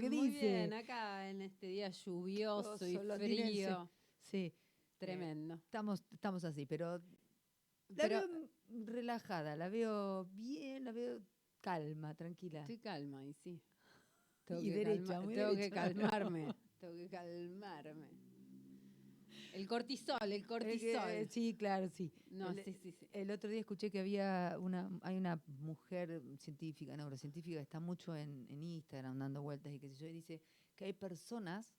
¿qué Muy dice? bien, acá en este día lluvioso y Oso frío. Sí, Tremendo. estamos, estamos así, pero la Pero veo relajada, la veo bien, la veo calma, tranquila. estoy calma y sí. Tengo Y que, derecha, calma- muy tengo que derecha. calmarme. tengo que calmarme. El cortisol, el Eh, que- cortisol. sí, claro, sí. No, el- sí, sí, sí. El otro día escuché que había una, hay una mujer científica, neurocientífica, que está mucho en, en Instagram dando vueltas y qué sé yo, y dice que hay personas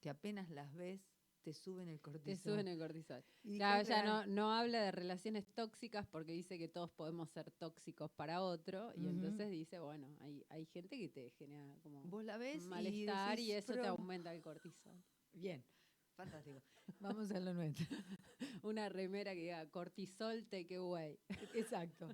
que apenas las ves te suben el cortisol. Te suben el cortisol. Y Claro, "Es ella real". no, no habla de relaciones tóxicas porque dice que todos podemos ser tóxicos para otro. Y entonces dice, bueno, hay, hay gente que te genera como Vos la ves malestar y, decís, eso te "Pero- aumenta el cortisol. Bien, fantástico. Vamos a lo nuestro. Una remera que diga cortisol take away. Exacto.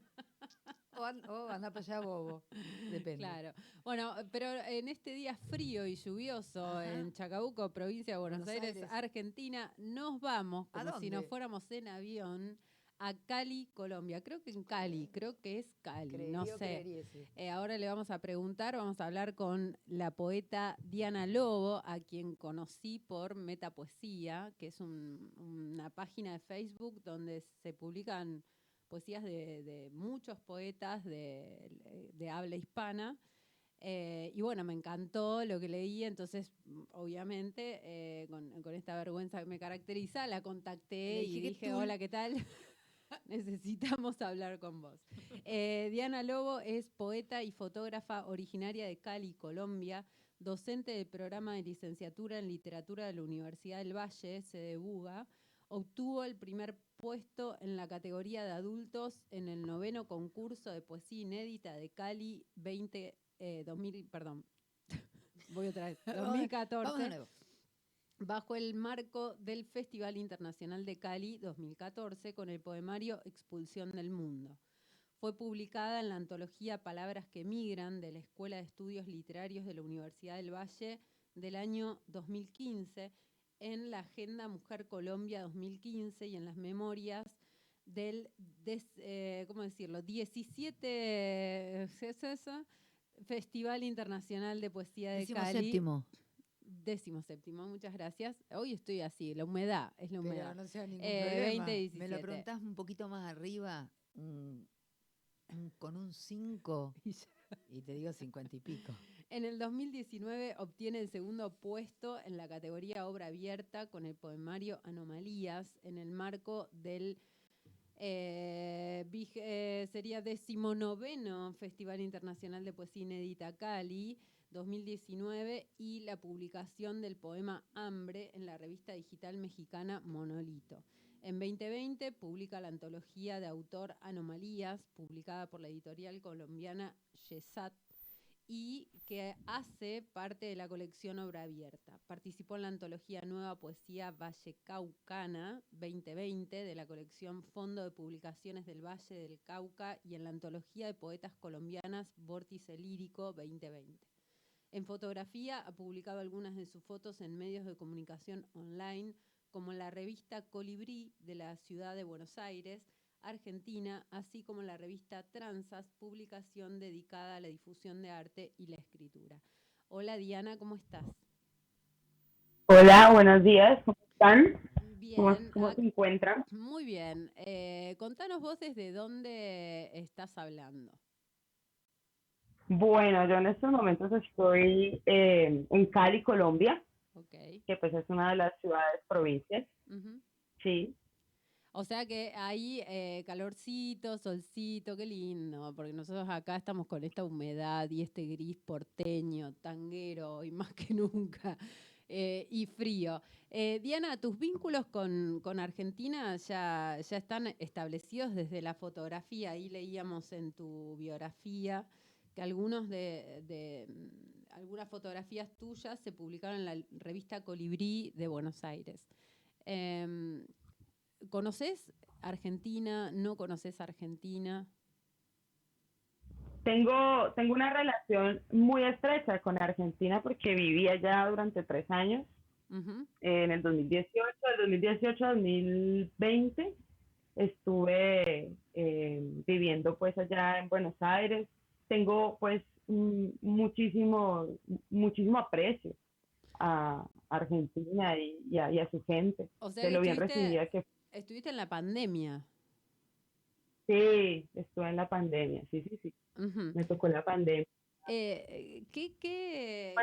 O, an- o anda para allá bobo. Depende. Claro. Bueno, pero en este día frío y lluvioso Ajá. en Chacabuco, provincia de Buenos, Buenos Aires, Aires. Argentina, nos vamos ¿A como si nos fuéramos en avión a Cali, Colombia. Creo que en Cali, creo que es Cali, no Creería sé. Eh, ahora le vamos a preguntar, vamos a hablar con la poeta Diana Lobo, a quien conocí por Metapoesía, que es un- una página de Facebook donde se publican poesías de, de muchos poetas de, de habla hispana. Eh, y bueno, me encantó lo que leí, entonces obviamente eh, con, con esta vergüenza que me caracteriza, la contacté y dije que dije, tú- hola, ¿qué tal? Necesitamos hablar con vos. Eh, Diana Lobo es poeta y fotógrafa originaria de Cali, Colombia, docente del programa de licenciatura en literatura de la Universidad del Valle, sede Buga. Obtuvo el primer puesto en la categoría de adultos en el noveno concurso de poesía inédita de Cali 20, eh, 2000, perdón, voy otra vez, Vamos de- 2014 Vamos de nuevo. Bajo el marco del Festival Internacional de Cali 2014 con el poemario Expulsión del Mundo. Fue publicada en la antología Palabras que Migran de la Escuela de Estudios Literarios de la Universidad del Valle del año 2015 en la Agenda Mujer Colombia 2015 y en las memorias del, des- eh, ¿cómo decirlo? 17 ¿es eso? Festival Internacional de Poesía de Cali. séptimo. Décimo séptimo, muchas gracias. Hoy estoy así, la humedad, es la Pero humedad. no sea ningún Eh, problema. 20, Me lo 17. preguntás un poquito más arriba, con un 5, Y te digo 50 y pico. En el 2019 obtiene el segundo puesto en la categoría obra abierta con el poemario Anomalías en el marco del eh, eh, sería decimonoveno Festival Internacional de Poesía Inédita Cali 2019 y la publicación del poema Hambre en la revista digital mexicana Monolito. En 2020 publica la antología de autor Anomalías, publicada por la editorial colombiana Yesat, y que hace parte de la colección Obra Abierta. Participó en la antología Nueva Poesía Vallecaucana 2020 de la colección Fondo de Publicaciones del Valle del Cauca y en la antología de poetas colombianas Vórtice Lírico 2020. En fotografía ha publicado algunas de sus fotos en medios de comunicación online como la revista Colibrí de la ciudad de Buenos Aires, Argentina, así como la revista Transas, publicación dedicada a la difusión de arte y la escritura. Hola Diana, ¿cómo estás? Hola, buenos días, ¿cómo están? ¿Cómo, Bien, cómo ac- se encuentran? muy bien. Eh, contanos vos desde dónde estás hablando. Bueno, yo en estos momentos estoy eh, en Cali, Colombia, que pues es una de las ciudades provincias, sí. O sea que hay eh, calorcito, solcito, qué lindo, porque nosotros acá estamos con esta humedad y este gris porteño, tanguero y más que nunca, eh, y frío. Eh, Diana, ¿tus vínculos con, con Argentina ya, ya están establecidos desde la fotografía? Ahí leíamos en tu biografía que algunos de, de, mm, algunas fotografías tuyas se publicaron en la revista Colibrí de Buenos Aires. Em, ¿Conoces Argentina? ¿No conoces Argentina? Tengo, tengo una relación muy estrecha con Argentina porque viví allá durante tres años, en el 2018, del 2018 al 2020 estuve eh, viviendo pues allá en Buenos Aires. Tengo pues muchísimo, muchísimo aprecio a Argentina y, a, su gente, o sea de lo bien recibida que Estuviste en la pandemia. Sí, estuve en la pandemia, sí, sí, sí. Me tocó la pandemia. Eh, ¿qué, qué,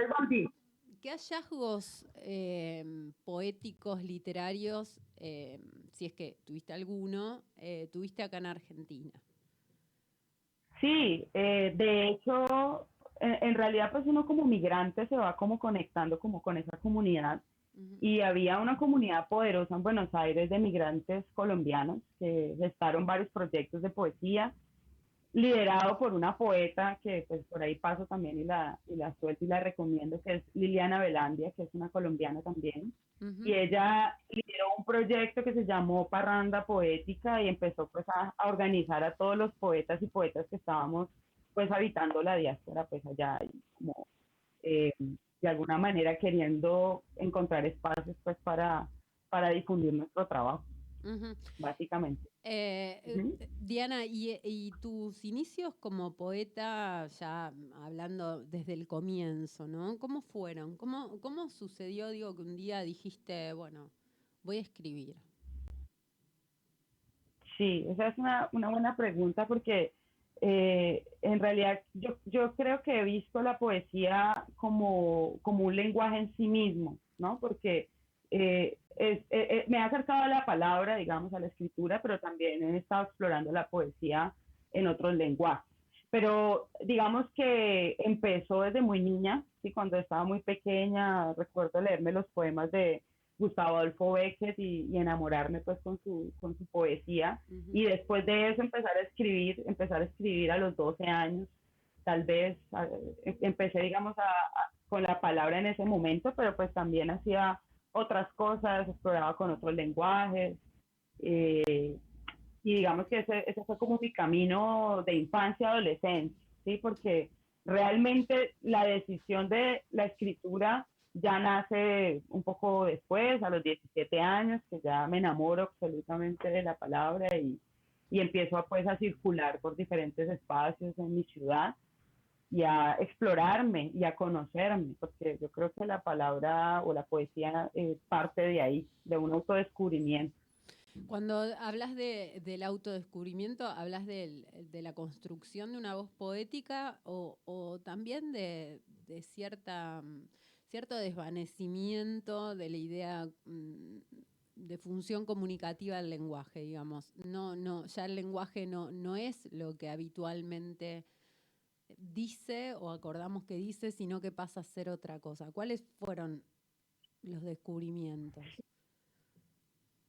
¿Qué hallazgos em, poéticos, literarios, em, si es que tuviste alguno, eh, tuviste acá en Argentina? Sí, eh, de hecho, en, realidad pues uno como migrante se va como conectando como con esa comunidad. Y había una comunidad poderosa en Buenos Aires de migrantes colombianos que gestaron varios proyectos de poesía, liderado por una poeta que pues por ahí paso también y la, y la suelto y la recomiendo, que es Liliana Velandia, que es una colombiana también. Y ella lideró un proyecto que se llamó Parranda Poética y empezó pues a, a, organizar a todos los poetas y poetas que estábamos pues habitando la diáspora pues allá y como eh, de alguna manera queriendo encontrar espacios pues para, para difundir nuestro trabajo, básicamente. Eh, eh, Diana, ¿y, tus inicios como poeta, ya hablando desde el comienzo, ¿no? ¿Cómo fueron? ¿Cómo, cómo sucedió, digo, que un día dijiste, bueno, voy a escribir? Sí, esa es una, una buena pregunta porque eh, en realidad yo, yo creo que he visto la poesía como, como un lenguaje en sí mismo, ¿no? Porque eh, eh, me ha acercado a la palabra, digamos, a la escritura, pero también he estado explorando la poesía en otros lenguajes. Pero digamos que empezó desde muy niña, ¿sí? cuando estaba muy pequeña, recuerdo leerme los poemas de, Gustavo Adolfo Beckett y, enamorarme pues con su, con su poesía. Y después de eso empezar a escribir, empezar a escribir a los 12 años, tal vez em, empecé digamos con la palabra en ese momento, pero pues también hacía otras cosas, exploraba con otros lenguajes. Eh, y digamos que ese, ese fue como mi camino de infancia, adolescencia, ¿sí? Porque realmente la decisión de la escritura ya nace un poco después, a los 17 años, que ya me enamoro absolutamente de la palabra y, y empiezo a, pues, a circular por diferentes espacios en mi ciudad y a explorarme y a conocerme, porque yo creo que la palabra o la poesía es parte de ahí, de un autodescubrimiento. Cuando hablas de, del autodescubrimiento, ¿hablas de, de, la construcción de una voz poética o, o también de, de cierta cierto desvanecimiento de la idea mm, de función comunicativa del lenguaje, digamos. No, no, ya el lenguaje no, no es lo que habitualmente dice o acordamos que dice, sino que pasa a ser otra cosa. ¿Cuáles fueron los descubrimientos?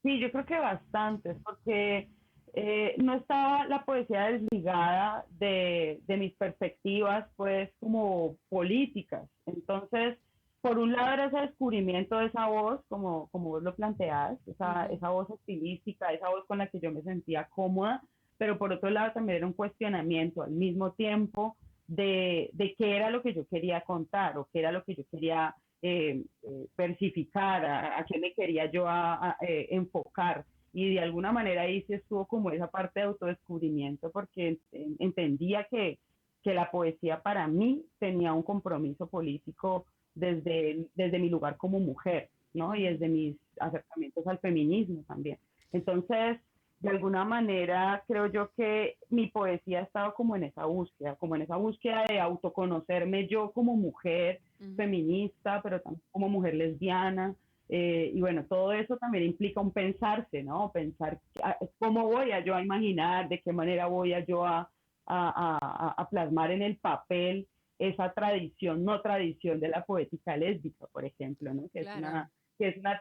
Sí, yo creo que bastantes, porque eh, no estaba la poesía desligada de, de mis perspectivas, pues, como políticas. Entonces, por un lado era ese descubrimiento de esa voz, como, como vos lo planteás, esa, esa voz estilística, esa voz con la que yo me sentía cómoda, pero por otro lado también era un cuestionamiento al mismo tiempo de, de qué era lo que yo quería contar o qué era lo que yo quería eh, eh versificar, a, qué me quería yo a, eh, enfocar. Y de alguna manera ahí sí estuvo como esa parte de autodescubrimiento, porque entendía que, que la poesía para mí tenía un compromiso político desde, desde mi lugar como mujer, ¿no? Y desde mis acercamientos al feminismo también. Entonces, de alguna manera, creo yo que mi poesía ha estado como en esa búsqueda, como en esa búsqueda de autoconocerme yo como mujer feminista, pero también como mujer lesbiana. Eh, y bueno, todo eso también implica un pensarse, ¿no? Pensar ah, cómo voy a yo a imaginar, de qué manera voy a yo a, a, a, a plasmar en el papel esa tradición, no tradición de la poética lésbica, por ejemplo, ¿no? que es, una, que es una,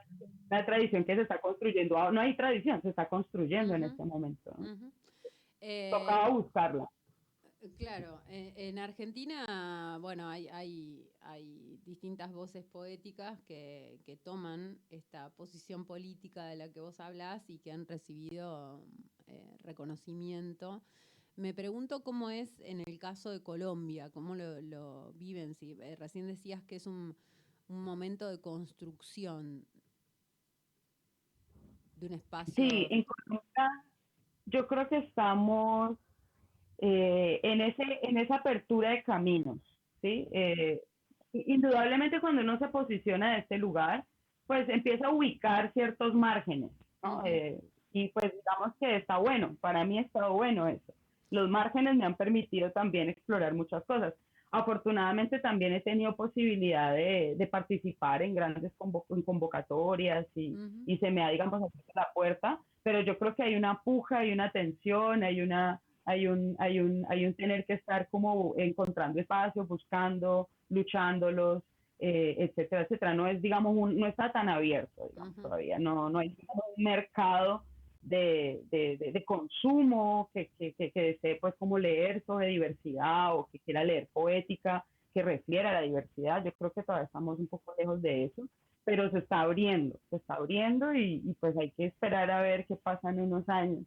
tradición que se está construyendo. Ah, no hay tradición, se está construyendo en este momento. Tocaba eh, buscarla. Claro, en Argentina, bueno, hay, hay, hay distintas voces poéticas que, que, toman esta posición política de la que vos hablas y que han recibido eh, reconocimiento. Me pregunto cómo es en el caso de Colombia, cómo lo, viven. Si, eh, recién decías que es un, momento de construcción de un espacio. Sí, en Colombia yo creo que estamos eh, en, ese, en esa apertura de caminos, ¿sí? Eh, indudablemente cuando uno se posiciona en este lugar, pues empieza a ubicar ciertos márgenes, ¿no? Eh, y pues digamos que está bueno, para mí ha estado bueno eso. Los márgenes me han permitido también explorar muchas cosas. Afortunadamente también he tenido posibilidad de, de participar en grandes convocatorias y, y, se me ha, digamos, abierto la puerta, pero yo creo que hay una puja, hay una tensión, hay una hay un, hay un, hay un tener que estar como encontrando espacios, buscando, luchándolos, eh, etcétera, etcétera. No es, digamos, un, no está tan abierto, digamos, todavía. No, no hay un mercado de, de, de, consumo que, que, que, desee, pues, como leer sobre diversidad o que quiera leer poética que refiera a la diversidad. Yo creo que todavía estamos un poco lejos de eso, pero se está abriendo, se está abriendo y, y pues hay que esperar a ver qué pasa en unos años.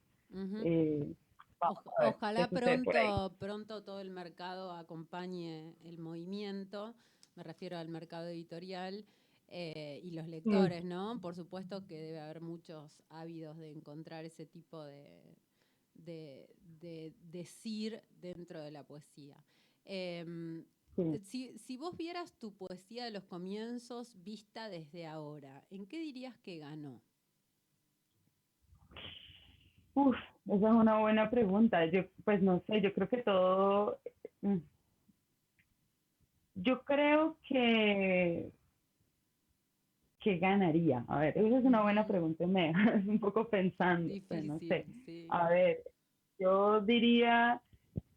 Ojalá pronto, pronto todo el mercado acompañe el movimiento, me refiero al mercado editorial eh, y los mm. lectores, ¿no? Por supuesto que debe haber muchos ávidos de encontrar ese tipo de, de, decir dentro de la poesía. Em, si, si, vos vieras tu poesía de los comienzos vista desde ahora, ¿en qué dirías que ganó? Uf, esa es una buena pregunta. Yo, pues no sé, yo creo que todo. Mm, yo creo que que ganaría. A ver, esa es una buena pregunta, me es un poco pensando, pues, no sé. A ver, yo diría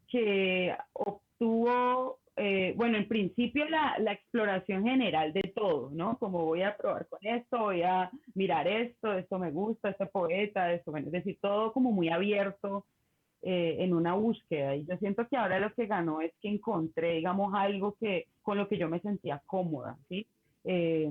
que obtuvo eh, bueno, en principio la, la, exploración general de todo, ¿no? Como voy a probar con esto, voy a mirar esto, esto me gusta, este poeta, esto, bueno, es decir, todo como muy abierto eh, en una búsqueda. Y yo siento que ahora lo que ganó es que encontré, digamos, algo que con lo que yo me sentía cómoda, ¿sí? Eh,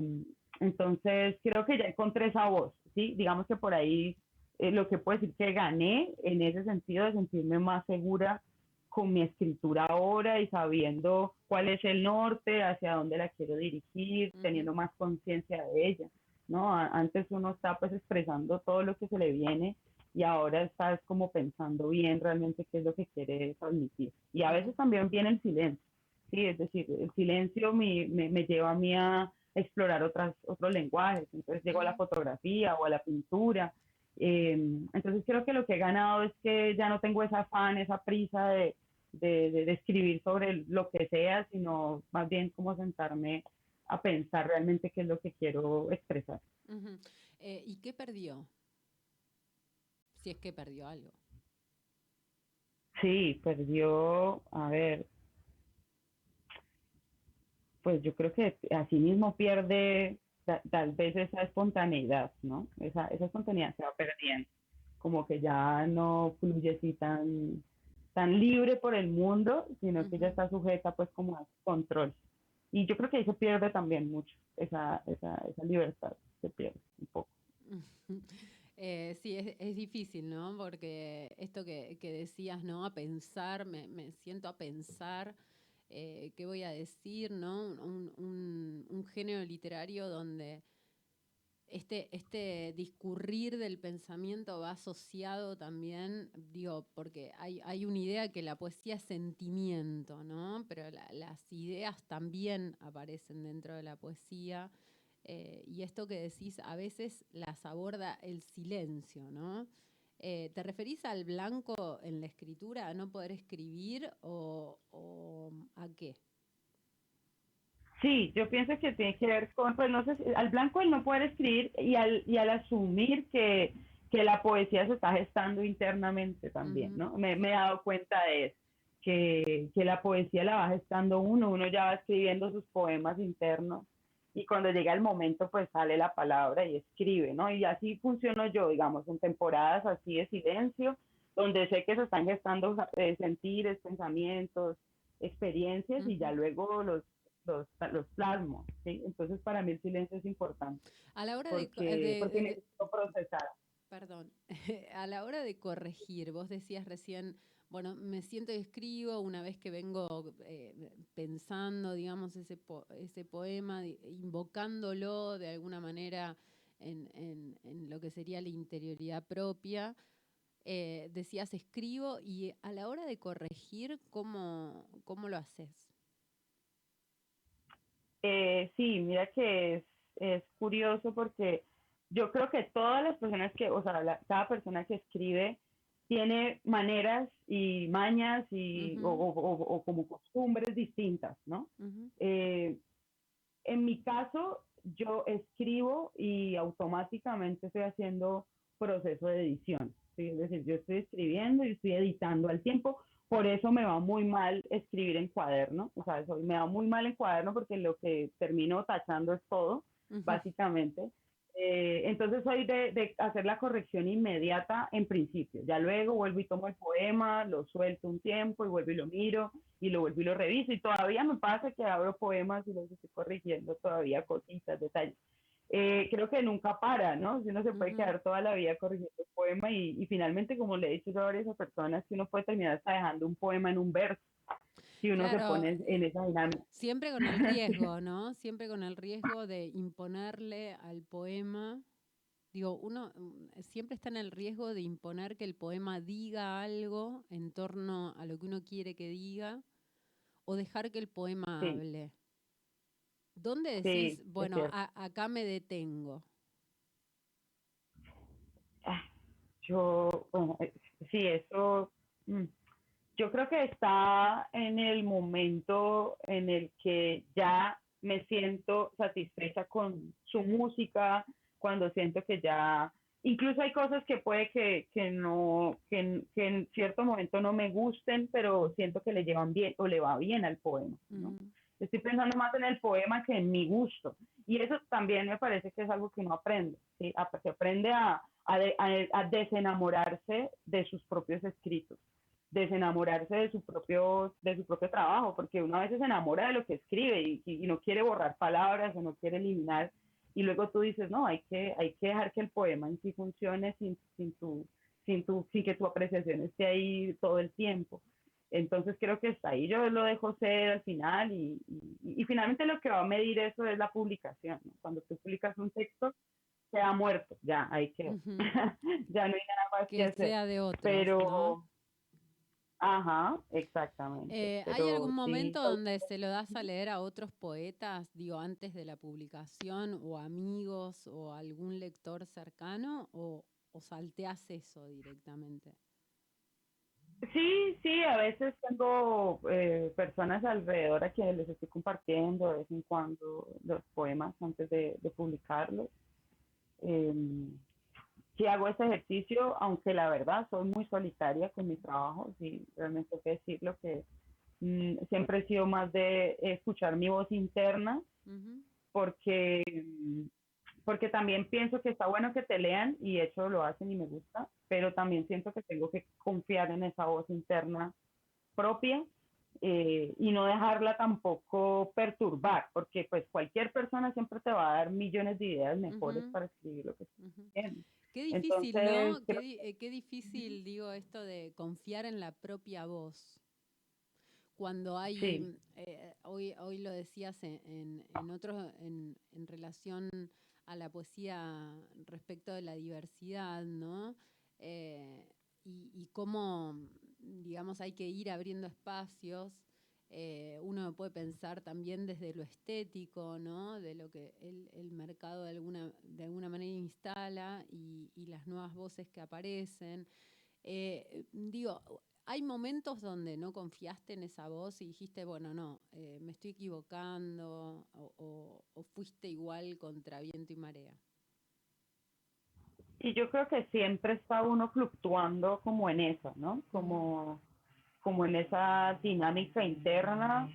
entonces, creo que ya encontré esa voz, ¿sí? Digamos que por ahí lo que puedo decir que gané en ese sentido de sentirme más segura con mi escritura ahora y sabiendo cuál es el norte, hacia dónde la quiero dirigir, teniendo más conciencia de ella, ¿no? Antes uno está pues expresando todo lo que se le viene y ahora estás como pensando bien realmente qué es lo que quiere transmitir. Y a veces también viene el silencio, ¿sí? Es decir, el silencio me, me, lleva a mí a explorar otras, otros lenguajes, entonces llego a la fotografía o a la pintura, eh, entonces creo que lo que he ganado es que ya no tengo esa afán, esa prisa de, de, de, escribir sobre lo que sea, sino más bien como sentarme a pensar realmente qué es lo que quiero expresar. Eh, ¿Y qué perdió? Si es que perdió algo. Sí, perdió, a ver, pues yo creo que así mismo pierde tal vez esa espontaneidad, ¿no? Esa, esa espontaneidad se va perdiendo, como que ya no fluye así tan, tan libre por el mundo, sino que ya está sujeta pues como a control. Y yo creo que ahí se pierde también mucho, esa, esa, esa libertad se pierde un poco. Eh, sí, es, es, difícil, ¿no? Porque esto que, que, decías, ¿no? A pensar, me, me siento a pensar eh, qué voy a decir, ¿no? Un, género literario donde este, este discurrir del pensamiento va asociado también, digo, porque hay, hay una idea que la poesía es sentimiento, ¿no? Pero las ideas también aparecen dentro de la poesía. Eh, y esto que decís, a veces las aborda el silencio, ¿no? Eh, ¿Te referís al blanco en la escritura, a no poder escribir o, o a qué? Sí, yo pienso que tiene que ver con, pues no sé, al blanco el no poder escribir y al, y al asumir que, que la poesía se está gestando internamente también, ¿no? Me, me, he dado cuenta de eso, que, que la poesía la va gestando uno, uno ya va escribiendo sus poemas internos y cuando llega el momento pues sale la palabra y escribe, ¿no? Y así funciono yo, digamos, en temporadas así de silencio, donde sé que se están gestando eh, sentires, pensamientos, experiencias y ya luego los los, los plasmos, ¿sí? Entonces para mí el silencio es importante. A la hora de, procesar. Perdón, a la hora de corregir, vos decías recién, bueno, me siento y escribo una vez que vengo eh, pensando, digamos, ese, ese poema, invocándolo de alguna manera en, en, lo que sería la interioridad propia. eh, decías escribo y a la hora de corregir, ¿cómo, cómo lo haces? Eh, sí, mira que es, curioso porque yo creo que todas las personas que, o sea, cada persona que escribe tiene maneras y mañas y, o, como costumbres distintas, ¿no? Eh, en mi caso, yo escribo y automáticamente estoy haciendo proceso de edición. Es decir, yo estoy escribiendo y estoy editando al tiempo. Por eso me va muy mal escribir en cuaderno. O sea, eso, me va muy mal en cuaderno porque lo que termino tachando es todo, básicamente. Eh, entonces soy de, hacer la corrección inmediata en principio. Ya luego vuelvo y tomo el poema, lo suelto un tiempo y vuelvo y lo miro y lo vuelvo y lo reviso. Y todavía me pasa que abro poemas y los estoy corrigiendo todavía cositas, detalles. Eh, creo que nunca para, ¿no? Si uno se puede quedar toda la vida corrigiendo el poema y, finalmente, como le he dicho a varias personas, que uno puede terminar hasta dejando un poema en un verso si uno se pone en esa dinámica. Siempre con el riesgo, ¿no? Siempre con el riesgo de imponerle al poema. Digo, uno mm, siempre está en el riesgo de imponer que el poema diga algo en torno a lo que uno quiere que diga o dejar que el poema hable. ¿Dónde decís, bueno, acá me detengo? Ah, yo, bueno, eh, sí, eso. Mm, yo creo que está en el momento en el que ya me siento satisfecha con su música, cuando siento que ya, incluso hay cosas que puede que, que no, que, en cierto momento no me gusten, pero siento que le llevan bien o le va bien al poema. ¿no? Estoy pensando más en el poema que en mi gusto. Y eso también me parece que es algo que uno aprende, ¿sí? Se aprende a, a, a desenamorarse de sus propios escritos desenamorarse de su propio de su propio trabajo porque uno a veces se enamora de lo que escribe y, y, no quiere borrar palabras o no quiere eliminar y luego tú dices no hay que hay que dejar que el poema en sí funcione sin sin tu sin tu sin que tu apreciación esté ahí todo el tiempo entonces creo que está ahí yo lo dejo ser al final y, y, finalmente lo que va a medir eso es la publicación cuando tú publicas un texto se ha muerto ya hay que ya no hay nada más que, hacer. sea de otros, pero Ajá, exactamente. Eh, ¿Hay algún momento donde se lo das a leer a otros poetas, digo, antes de la publicación, o amigos, o algún lector cercano, o, o salteas eso directamente? Sí, sí, a veces tengo eh, personas alrededor a quienes les estoy compartiendo de vez en cuando los poemas antes de, publicarlos. Em, sí hago ese ejercicio, aunque la verdad soy muy solitaria con mi trabajo, sí, realmente tengo que decirlo que mm, siempre he sido más de escuchar mi voz interna, porque, mm, porque también pienso que está bueno que te lean y de hecho lo hacen y me gusta, pero también siento que tengo que confiar en esa voz interna propia eh, y no dejarla tampoco perturbar, porque pues cualquier persona siempre te va a dar millones de ideas mejores para escribir lo que uh Qué difícil, ¿no? Eh, qué, difícil, digo, esto de confiar en la propia voz. Cuando hay, eh, hoy, hoy lo decías en, en, otros, en, en, relación a la poesía respecto de la diversidad, ¿no? Eh, y, y cómo, digamos, hay que ir abriendo espacios eh, uno puede pensar también desde lo estético, ¿no? de lo que el, mercado de alguna, de alguna manera instala y, las nuevas voces que aparecen. Eh, digo, hay momentos donde no confiaste en esa voz y dijiste, bueno, no, eh, me estoy equivocando o, fuiste igual contra viento y marea. Y yo creo que siempre está uno fluctuando como en eso, ¿no? Como como en esa dinámica interna,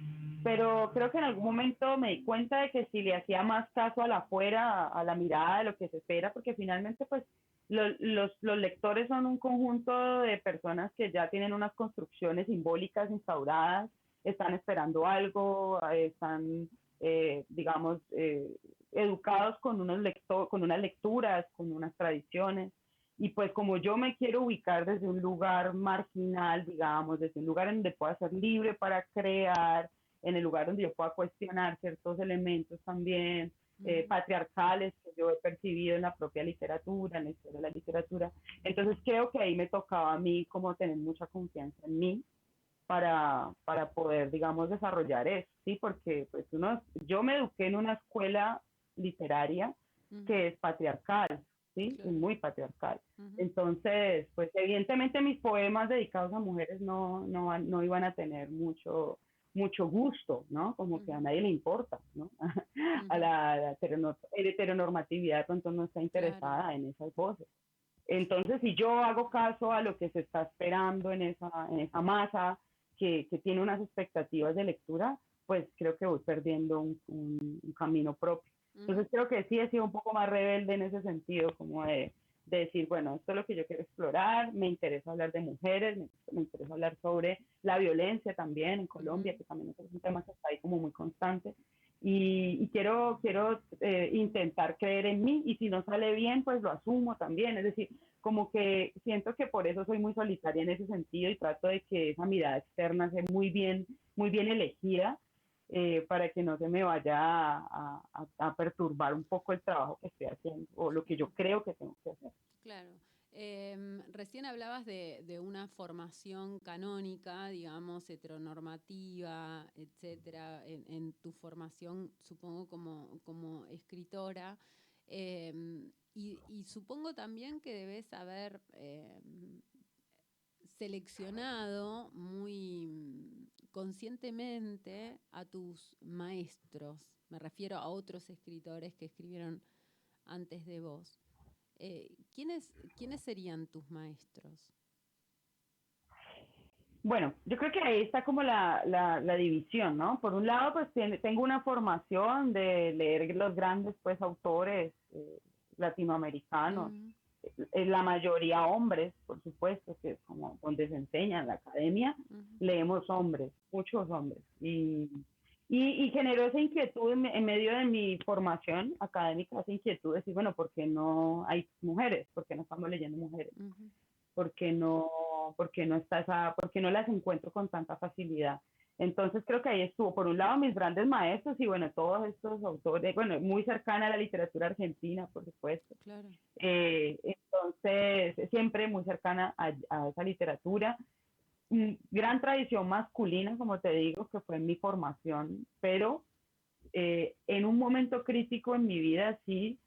pero creo que en algún momento me di cuenta de que si le hacía más caso a la afuera, a la mirada de lo que se espera, porque finalmente pues los, lectores son un conjunto de personas que ya tienen unas construcciones simbólicas instauradas, están esperando algo, están, eh, digamos, eh, educados con, unos lector, con unas lecturas, con unas tradiciones. Y pues como yo me quiero ubicar desde un lugar marginal, digamos, desde un lugar en donde pueda ser libre para crear, en el lugar donde yo pueda cuestionar ciertos elementos también, eh, patriarcales que yo he percibido en la propia literatura, en la historia de la literatura. Entonces creo que ahí me tocaba a mí como tener mucha confianza en mí para, para poder, digamos, desarrollar eso, ¿sí? Porque pues uno, yo me eduqué en una escuela literaria que es patriarcal, ¿sí? Muy patriarcal. Entonces, pues evidentemente mis poemas dedicados a mujeres no, no, no iban a tener mucho mucho gusto, ¿no? Como que a nadie le importa, ¿no? a la, heteronormatividad de pronto no está interesada en esas voces. Entonces, si yo hago caso a lo que se está esperando en esa, en esa masa que, que tiene unas expectativas de lectura, pues creo que voy perdiendo un, un, camino propio. Entonces creo que sí he sido un poco más rebelde en ese sentido, como de, de decir, bueno, esto es lo que yo quiero explorar, me interesa hablar de mujeres, me, interesa hablar sobre la violencia también en Colombia, que también es un tema que está ahí como muy constante. Y, quiero, quiero eh, intentar creer en mí y si no sale bien, pues lo asumo también. Es decir, como que siento que por eso soy muy solitaria en ese sentido y trato de que esa mirada externa sea muy bien, muy bien elegida eh, para que no se me vaya a, a, perturbar un poco el trabajo que estoy haciendo o lo que yo creo que tengo que hacer. Claro. Em, recién hablabas de, de, una formación canónica, digamos, heteronormativa, etcétera, en, en tu formación, supongo, como, como escritora. Em, y, y, supongo también que debes haber em, seleccionado muy conscientemente a tus maestros. Me refiero a otros escritores que escribieron antes de vos. Eh, ¿quiénes, ¿Quiénes serían tus maestros? Bueno, yo creo que ahí está como la, la, división, ¿no? Por un lado, pues tengo una formación de leer los grandes, pues, autores eh, latinoamericanos, eh, la mayoría hombres, por supuesto, que es como donde se enseña en la academia, leemos hombres, muchos hombres. Y, y, generó esa inquietud en, medio de mi formación académica, esa inquietud de decir, bueno, ¿por qué no hay mujeres? ¿Por qué no estamos leyendo mujeres? ¿Por qué no, por qué no, está esa, por qué no las encuentro con tanta facilidad? Entonces creo que ahí estuvo, por un lado, mis grandes maestros y bueno, todos estos autores, bueno, muy cercana a la literatura argentina, por supuesto. Claro. Eh, entonces, siempre muy cercana a, esa literatura. Gran tradición masculina, como te digo, que fue mi formación, pero eh, en un momento crítico en mi vida sí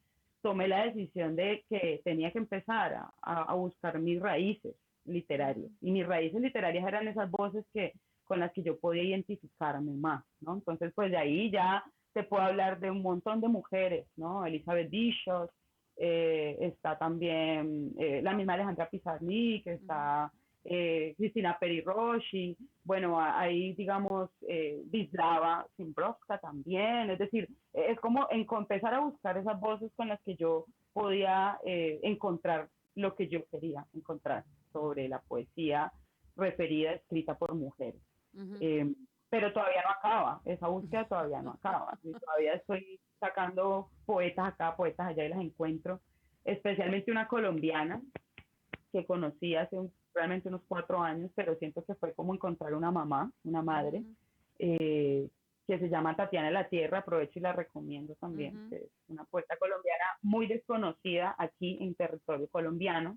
tomé la decisión de que tenía que empezar a, a buscar mis raíces literarias. Y mis raíces literarias eran esas voces que con las que yo podía identificarme más, ¿no? Entonces, pues de ahí ya se puede hablar de un montón de mujeres, ¿no? Elizabeth Bishop, eh, está también eh, la misma Alejandra Pizarnik, está eh, Cristina Roshi, bueno, ahí digamos eh, Vislava Simbrovska también, es decir, es como empezar a buscar esas voces con las que yo podía encontrar lo que yo quería encontrar sobre la poesía referida, escrita por mujeres. Eh, pero todavía no acaba, esa búsqueda todavía no acaba. todavía estoy sacando poetas acá, poetas allá y las encuentro, especialmente una colombiana que conocí hace realmente unos cuatro años, pero siento que fue como encontrar una mamá, una madre, eh, que se llama Tatiana La Tierra, aprovecho y la recomiendo también, es una poeta colombiana muy desconocida aquí en territorio colombiano,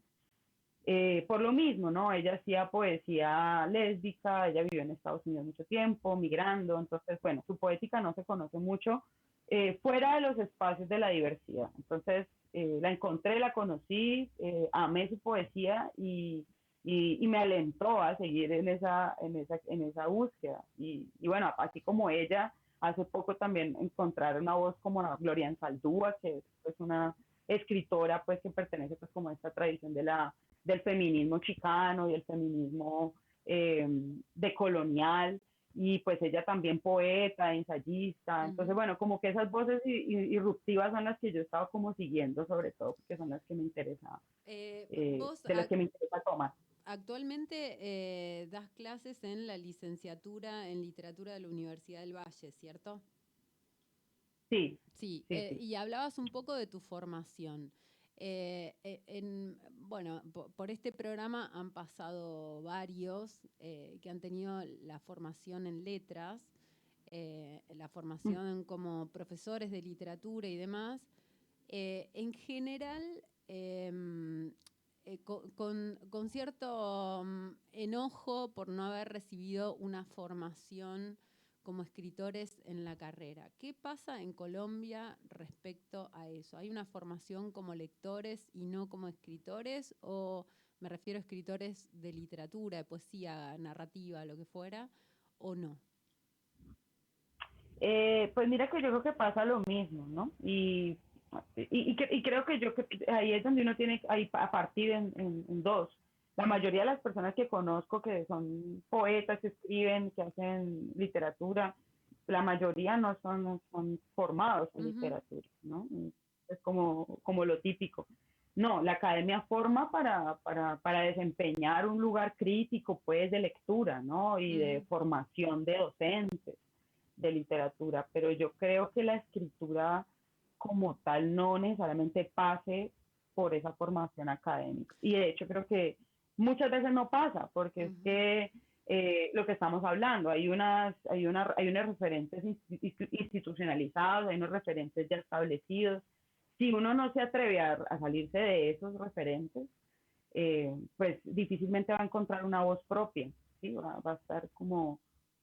eh, por lo mismo, ¿no? Ella hacía poesía lésbica, ella vivió en Estados Unidos mucho tiempo, migrando, entonces, bueno, su poética no se conoce mucho eh, fuera de los espacios de la diversidad. Entonces, eh, la encontré, la conocí, amé su poesía y, y, me alentó a seguir en esa, en esa, en esa búsqueda. Y, y, bueno, así como ella, hace poco también encontrar una voz como Gloria Saldúa, que es pues, una escritora pues que pertenece pues como a esta tradición de la del feminismo chicano y el feminismo eh, decolonial y pues ella también poeta, ensayista, entonces bueno, como que esas voces irruptivas son las que yo estaba como siguiendo sobre todo porque son las que me interesa, eh, eh, de las que me interesa tomar. Actualmente das clases en la licenciatura en literatura de la Universidad del Valle, ¿cierto? Sí. Sí, y hablabas un poco de tu formación. Eh, eh, en, bueno, por, este programa han pasado varios eh, que han tenido la formación en letras. eh, la formación como profesores de literatura y demás, en general, em, con, con, cierto mm, enojo por no haber recibido una formación como escritores en la carrera. ¿Qué pasa en Colombia respecto a eso? ¿Hay una formación como lectores y no como escritores? ¿O me refiero a escritores de literatura, de poesía, narrativa, lo que fuera, o no? Eh, pues mira que yo creo que pasa lo mismo, ¿no? Y, y, creo que yo ahí es donde uno tiene ahí a partir en, en dos la mayoría de las personas que conozco que son poetas, que escriben, que hacen literatura, la mayoría no son, son formados en literatura, ¿no? Es como, como lo típico. No, la academia forma para, para, para, desempeñar un lugar crítico, pues, de lectura, ¿no? Y de formación de docentes de literatura, pero yo creo que la escritura como tal no necesariamente pase por esa formación académica. Y de hecho creo que muchas veces no pasa, porque es que eh, lo que estamos hablando, hay unas, hay una, hay unos referentes institucionalizados, hay unos referentes ya establecidos. Si uno no se atreve a, salirse de esos referentes, eh, pues difícilmente va a encontrar una voz propia, ¿sí? va, va, a estar como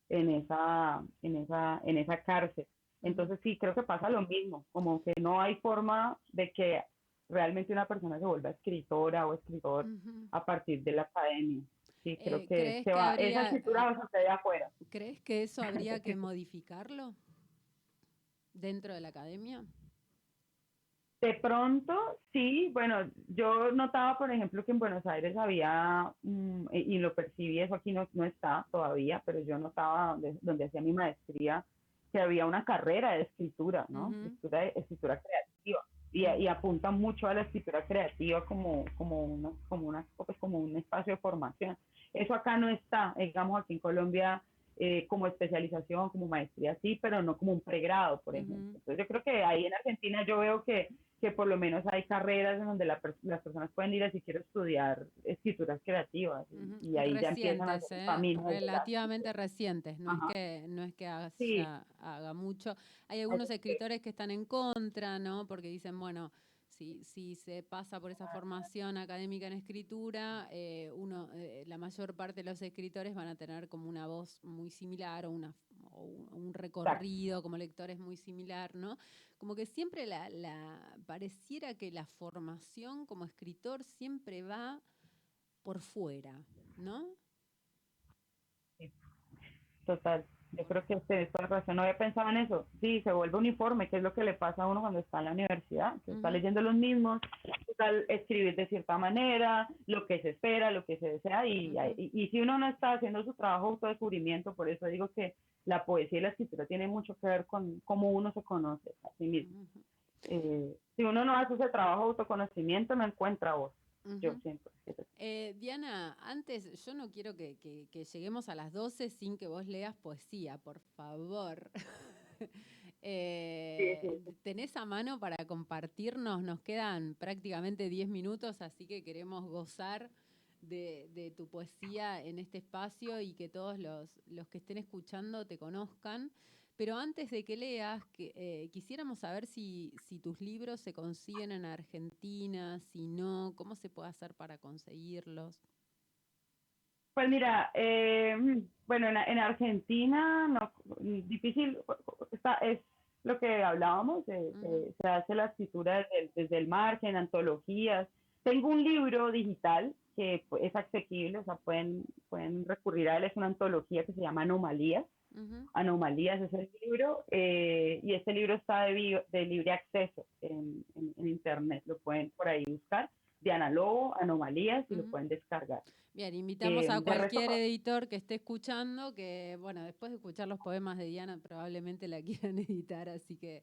en esa, en esa, en esa cárcel. Entonces sí, creo que pasa lo mismo, como que no hay forma de que realmente una persona se vuelva escritora o escritor a partir de la academia. Sí, creo eh, que, se va, esa escritura va a afuera. ¿Crees que eso habría que modificarlo dentro de la academia? De pronto, sí. Bueno, yo notaba, por ejemplo, que en Buenos Aires había, mm, y lo percibí, eso aquí no, no está todavía, pero yo notaba donde, donde hacía mi maestría, que había una carrera de escritura, ¿no? escritura, escritura creativa y, apunta mucho a la escritura creativa como, como, una, como, una, pues como un espacio de formación. Eso acá no está, digamos, aquí en Colombia eh, como especialización, como maestría, sí, pero no como un pregrado, por ejemplo. Entonces yo creo que ahí en Argentina yo veo que, que por lo menos hay carreras en donde las personas pueden ir a si quiero estudiar escrituras creativas y, ahí ya empiezan a ¿eh? relativamente recientes, no es que no es que haga, haga mucho. Hay algunos escritores que están en contra, ¿no? Porque dicen, bueno, si, se pasa por esa formación académica en escritura, eh, uno, eh, la mayor parte de los escritores van a tener como una voz muy similar o, una, un recorrido como lectores muy similar, ¿no? Como que siempre la, la, pareciera que la formación como escritor siempre va por fuera, ¿no? Total. Yo creo que usted toda razón. No había pensado en eso. Sí, se vuelve uniforme, que es lo que le pasa a uno cuando está en la universidad, que está leyendo los mismos, está escribir de cierta manera, lo que se espera, lo que se desea, y, y, si uno no está haciendo su trabajo de autodescubrimiento, por eso digo que la poesía y la escritura tienen mucho que ver con cómo uno se conoce a sí mismo. Eh, si uno no hace ese trabajo de autoconocimiento, no encuentra voz. Yo. Eh, Diana, antes, yo no quiero que, lleguemos a las 12 sin que vos leas poesía, por favor. Eh, ¿Tenés a mano para compartirnos? Nos quedan prácticamente 10 minutos, así que queremos gozar de, tu poesía en este espacio y que todos los, los que estén escuchando te conozcan. Pero antes de que leas, que, eh, quisiéramos saber si, si, tus libros se consiguen en Argentina, si no, cómo se puede hacer para conseguirlos. Pues mira, eh, bueno, en, en, Argentina no, difícil, está, es lo que hablábamos, se hace la escritura desde, desde, el margen, antologías. Tengo un libro digital que es asequible, o sea, pueden, pueden recurrir a él, es una antología que se llama Anomalías Anomalías es el libro eh, y este libro está de, de libre acceso en, internet, lo pueden por ahí buscar. Diana Lobo, Anomalías, y lo pueden descargar. Bien, invitamos a eh, cualquier editor que esté escuchando, que bueno, después de escuchar los poemas de Diana probablemente la quieran editar, así que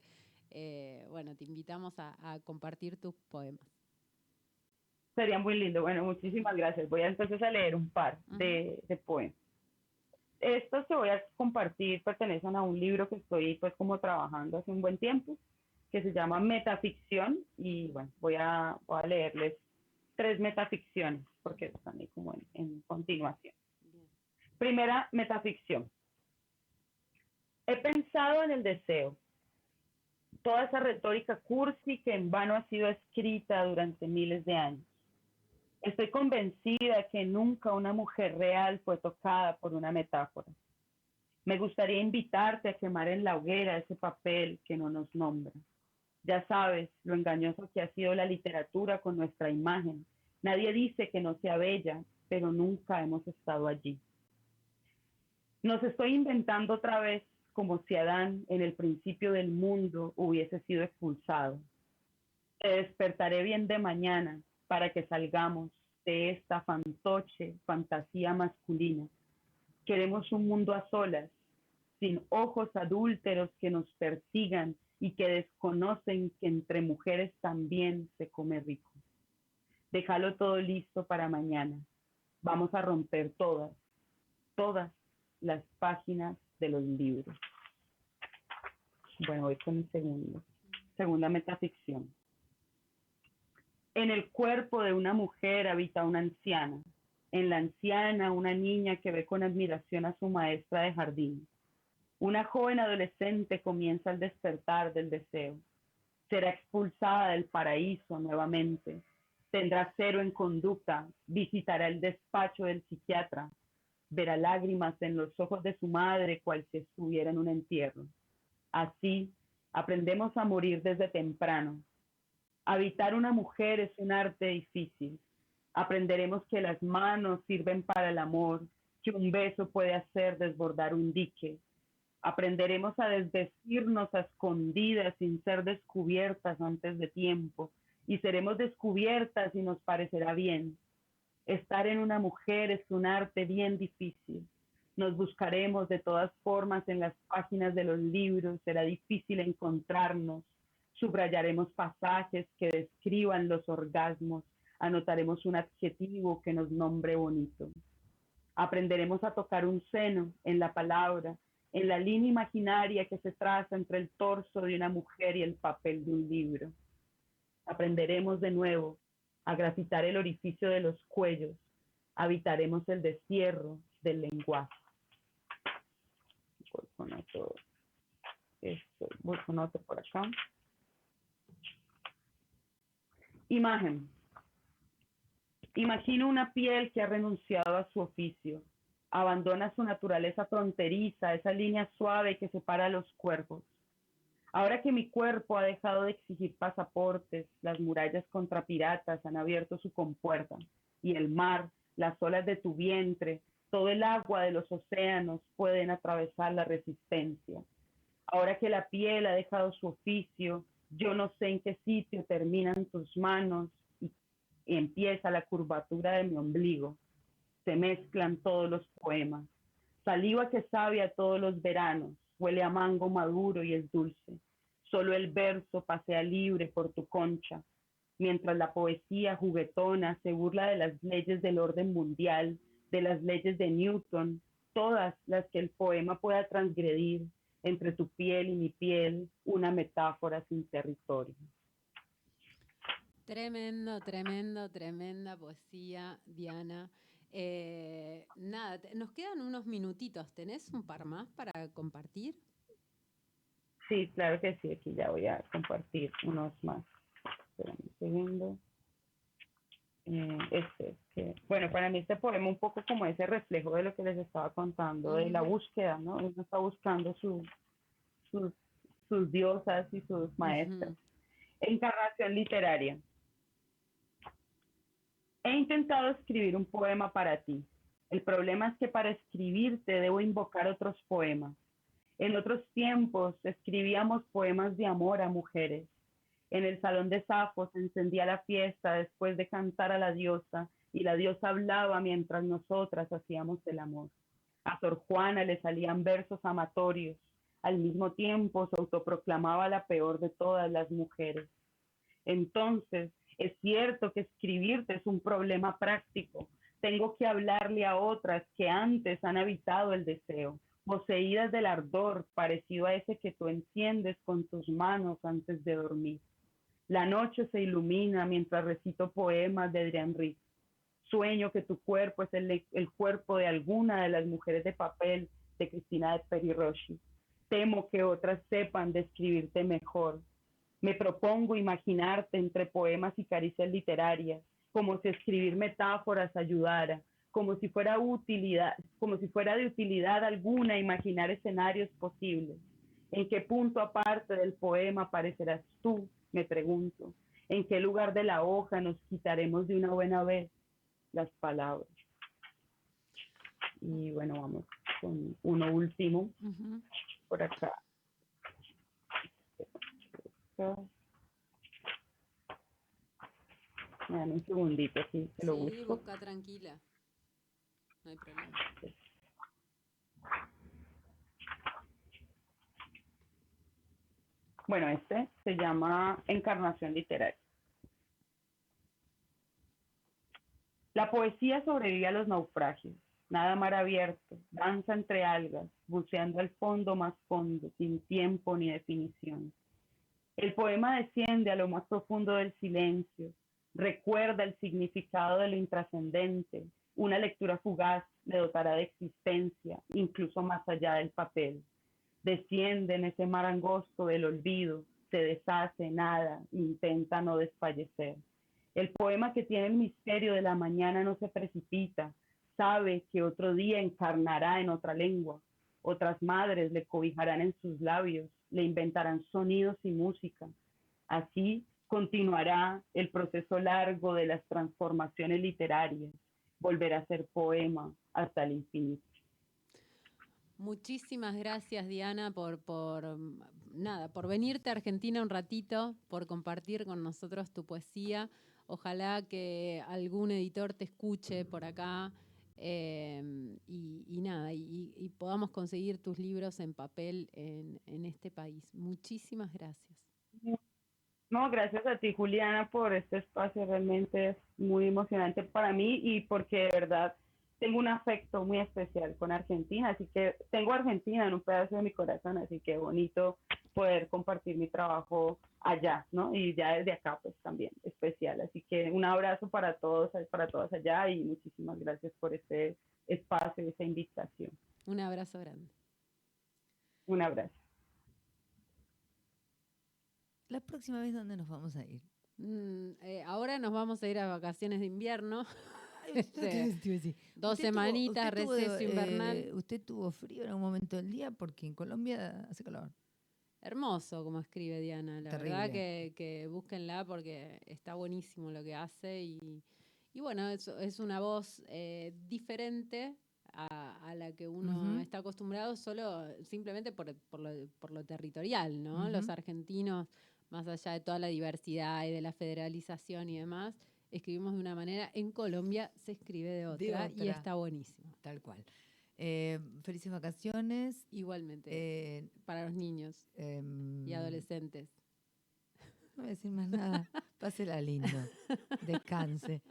eh, bueno, te invitamos a, compartir tus poemas. Sería muy lindo. Bueno, muchísimas gracias. Voy entonces a leer un par de, de poemas estos que voy a compartir pertenecen a un libro que estoy pues como trabajando hace un buen tiempo, que se llama Metaficción, y bueno, voy a, voy a leerles tres metaficciones, porque están ahí como en, en continuación. Primera metaficción. He pensado en el deseo, toda esa retórica cursi que en vano ha sido escrita durante miles de años. Estoy convencida que nunca una mujer real fue tocada por una metáfora. Me gustaría invitarte a quemar en la hoguera ese papel que no nos nombra. Ya sabes lo engañoso que ha sido la literatura con nuestra imagen. Nadie dice que no sea bella, pero nunca hemos estado allí. Nos estoy inventando otra vez como si Adán en el principio del mundo hubiese sido expulsado. Te despertaré bien de mañana para que salgamos de esta fantoche fantasía masculina. Queremos un mundo a solas, sin ojos adúlteros que nos persigan y que desconocen que entre mujeres también se come rico. Déjalo todo listo para mañana. Vamos a romper todas, todas las páginas de los libros. Bueno, voy con el segundo. Segunda metaficción. En el cuerpo de una mujer habita una anciana. En la anciana, una niña que ve con admiración a su maestra de jardín. Una joven adolescente comienza el despertar del deseo. Será expulsada del paraíso nuevamente. Tendrá cero en conducta. Visitará el despacho del psiquiatra. Verá lágrimas en los ojos de su madre cual si estuviera en un entierro. Así, aprendemos a morir desde temprano, Habitar una mujer es un arte difícil. Aprenderemos que las manos sirven para el amor, que un beso puede hacer desbordar un dique. Aprenderemos a desvestirnos a escondidas sin ser descubiertas antes de tiempo y seremos descubiertas y nos parecerá bien. Estar en una mujer es un arte bien difícil. Nos buscaremos de todas formas en las páginas de los libros, será difícil encontrarnos Subrayaremos pasajes que describan los orgasmos, anotaremos un adjetivo que nos nombre bonito. Aprenderemos a tocar un seno en la palabra, en la línea imaginaria que se traza entre el torso de una mujer y el papel de un libro. Aprenderemos de nuevo a grafitar el orificio de los cuellos, habitaremos el destierro del lenguaje. Voy con otro, esto, voy con otro por acá. Imagen. Imagino una piel que ha renunciado a su oficio, abandona su naturaleza fronteriza, esa línea suave que separa los cuerpos. Ahora que mi cuerpo ha dejado de exigir pasaportes, las murallas contra piratas han abierto su compuerta y el mar, las olas de tu vientre, todo el agua de los océanos pueden atravesar la resistencia. Ahora que la piel ha dejado su oficio, yo no sé en qué sitio terminan tus manos y, empieza la curvatura de mi ombligo. Se mezclan todos los poemas. Saliva que sabe a todos los veranos, huele a mango maduro y es dulce. Solo el verso pasea libre por tu concha, mientras la poesía juguetona se burla de las leyes del orden mundial, de las leyes de Newton, todas las que el poema pueda transgredir, entre tu piel y mi piel, una metáfora sin territorio. Tremendo, tremendo, tremenda poesía, Diana. Eh, nada, nos quedan unos minutitos. ¿Tenés un par más para compartir? Sí, claro que sí. Aquí ya voy a compartir unos más. Espérame un segundo. Eh, este, que, bueno, para mí este poema un poco como ese reflejo de lo que les estaba contando, de la búsqueda, ¿no? Uno está buscando su, sus, sus diosas y sus maestras. Encarnación literaria. He intentado escribir un poema para ti. El problema es que para escribirte debo invocar otros poemas. En otros tiempos escribíamos poemas de amor a mujeres en el salón de Safo se encendía la fiesta después de cantar a la diosa y la diosa hablaba mientras nosotras hacíamos el amor. A Sor Juana le salían versos amatorios. Al mismo tiempo se autoproclamaba la peor de todas las mujeres. Entonces, es cierto que escribirte es un problema práctico. Tengo que hablarle a otras que antes han habitado el deseo, poseídas del ardor parecido a ese que tú enciendes con tus manos antes de dormir. La noche se ilumina mientras recito poemas de Adrián Rick. Sueño que tu cuerpo es el, cuerpo de alguna de las mujeres de papel de Cristina de Periroshi. Temo que otras sepan describirte mejor. Me propongo imaginarte entre poemas y caricias literarias, como si escribir metáforas ayudara, como si fuera como si fuera de utilidad alguna imaginar escenarios posibles. ¿En qué punto aparte del poema aparecerás tú? Me pregunto. ¿En qué lugar de la hoja nos quitaremos de una buena vez las palabras? Y bueno, vamos con uno último por acá. Me dan un segundito, sí, que lo Sí, busco. busca tranquila. No hay problema. Bueno, este se llama Encarnación Literaria. La poesía sobrevive a los naufragios, nada mar abierto, danza entre algas, buceando al fondo más fondo, sin tiempo ni definición. El poema desciende a lo más profundo del silencio, recuerda el significado de lo intrascendente, una lectura fugaz le dotará de existencia, incluso más allá del papel desciende en ese mar angosto del olvido, se deshace, nada, intenta no desfallecer. El poema que tiene el misterio de la mañana no se precipita, sabe que otro día encarnará en otra lengua, otras madres le cobijarán en sus labios, le inventarán sonidos y música. Así continuará el proceso largo de las transformaciones literarias, volverá a ser poema hasta el infinito. Muchísimas gracias, Diana, por, por nada, por venirte a Argentina un ratito, por compartir con nosotros tu poesía. Ojalá que algún editor te escuche por acá eh, y, nada, y, podamos conseguir tus libros en papel en, en este país. Muchísimas gracias. No, gracias a ti, Juliana, por este espacio. Realmente muy emocionante para mí y porque de verdad tengo un afecto muy especial con Argentina. Así que tengo Argentina en un pedazo de mi corazón, así que bonito poder compartir mi trabajo allá, ¿no? Y ya desde acá, pues también especial. Así que un abrazo para todos, para todas allá y muchísimas gracias por este espacio y esta invitación. Un abrazo grande. Un abrazo. La próxima vez, ¿dónde nos vamos a ir? Mm, eh, ahora nos vamos a ir a vacaciones de invierno. Decir, dos usted tuvo- semanitas, tuvo, receso eh, invernal. ¿Usted tuvo frío en algún momento del día? Porque en Colombia hace calor. Hermoso, como escribe Diana. La verdad Terrible. que, que búsquenla porque está buenísimo lo que hace. Y, y bueno, es, es una voz eh, diferente a, a la que uno Ujú. está acostumbrado solo simplemente por, por lo, por lo territorial, ¿no? Los Ujú. argentinos, más allá de toda la diversidad y de la federalización y demás, escribimos de una manera. En Colombia se escribe de otra, y otra. está buenísimo. Tal cual. Eh, felices vacaciones. Igualmente, eh, para los niños em, y adolescentes. No voy a decir más nada. Pásela lindo. Descanse.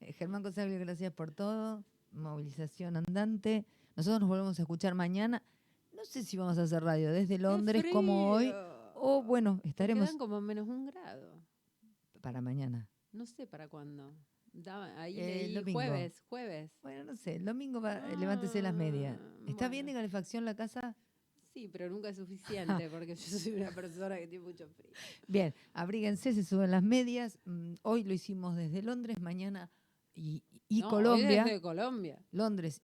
Eh, Germán Consaglio, gracias por todo. Movilización andante. Nosotros nos volvemos a escuchar mañana. No sé si vamos a hacer radio desde Londres ¡Qué como hoy. O bueno, estaremos Quedan como menos un grado. para mañana. No sé para cuándo. Da- ahí Eh, el leí domingo. jueves, jueves. Bueno, no sé. El domingo va, levántese las medias. Ah, ¿Está bien de calefacción la casa? Sí, pero nunca es suficiente porque yo soy una persona que tiene mucho frío. Bien, abríguense, se suben las medias. Mm, Hoy lo hicimos desde Londres, mañana y, y No, hoy Colombia. desde Colombia. Londres